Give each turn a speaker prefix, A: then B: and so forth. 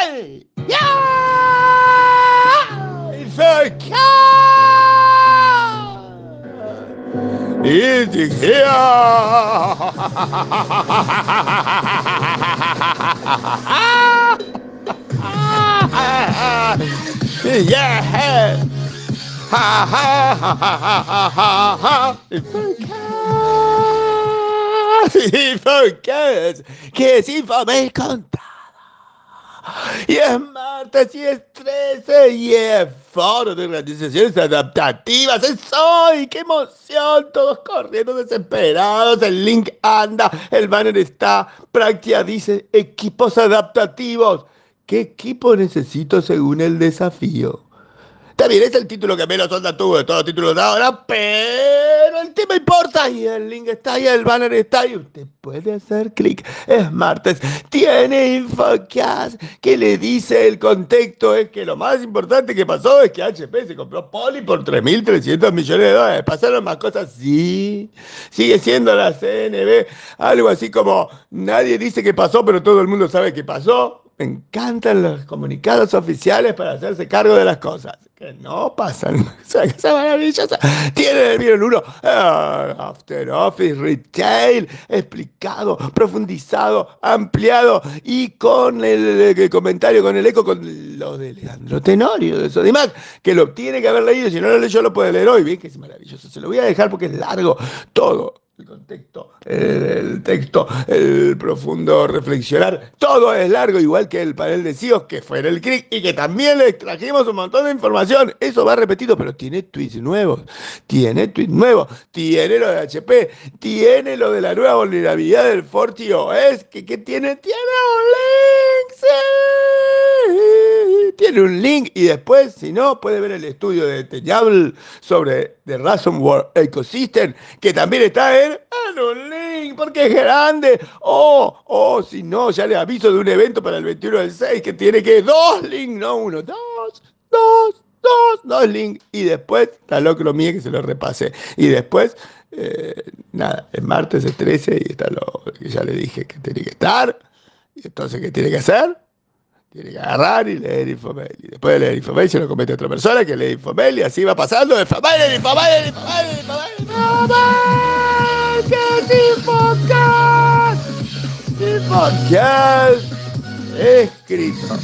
A: Hey! Ja! Verkehr! It's her! yeah! Ha ha ha ha ha ha ha! Verkehr! Verkehr! Que si va me contar! Y es martes y es 13 y es foro de organizaciones adaptativas. Es hoy, qué emoción. Todos corriendo desesperados. El link anda, el banner está. Práctica dice equipos adaptativos. ¿Qué equipo necesito según el desafío? Bien, es el título que menos onda tuvo de todos los títulos de ahora, pero tema importa y el link está ahí, el banner está ahí. Usted puede hacer clic. Es martes. Tiene Infocast que le dice el contexto. Es que lo más importante que pasó es que HP se compró Poli por 3.300 millones de dólares. ¿Pasaron más cosas? Sí. Sigue siendo la CNB algo así como nadie dice que pasó, pero todo el mundo sabe que pasó. Me encantan los comunicados oficiales para hacerse cargo de las cosas. Que no pasan. Esa maravillosa. Tiene el uno. After Office Retail. Explicado, profundizado, ampliado. Y con el, comentario, con el eco, con lo de Leandro Tenorio, de eso. Además, que lo tiene que haber leído. Si no lo leyó, lo puede leer hoy. Bien que es maravilloso. Se lo voy a dejar porque es largo. Todo el contexto, el, texto, el profundo reflexionar, todo es largo, igual que el panel de CIOs, que fue en el CRIC y que también le trajimos un montón de información. Eso va repetido, pero tiene tweets nuevos, tiene tweets nuevos, tiene lo de HP, tiene lo de la nueva vulnerabilidad del FortiOS, que, que tiene, tiene un tiene un link y después, si no, puede ver el estudio de Teñable sobre The Ransomware Ecosystem, que también está en un link porque es grande. O, oh, oh, si no, ya le aviso de un evento para el 21 del 6 que tiene que dos links, no uno, dos, dos, dos, dos links. Y después, está loco lo mío que se lo repase. Y después, eh, nada, es martes es 13 y está lo que ya le dije que tiene que estar. Y entonces, ¿qué tiene que hacer? Tiene que agarrar y leer Infomail. Y después de leer Infomail se lo comete otra persona que lee Infomail y así va pasando de Infomail, Infomail, Infomail, Infomail, Infomail. ¿Qué es? Infocast escrito.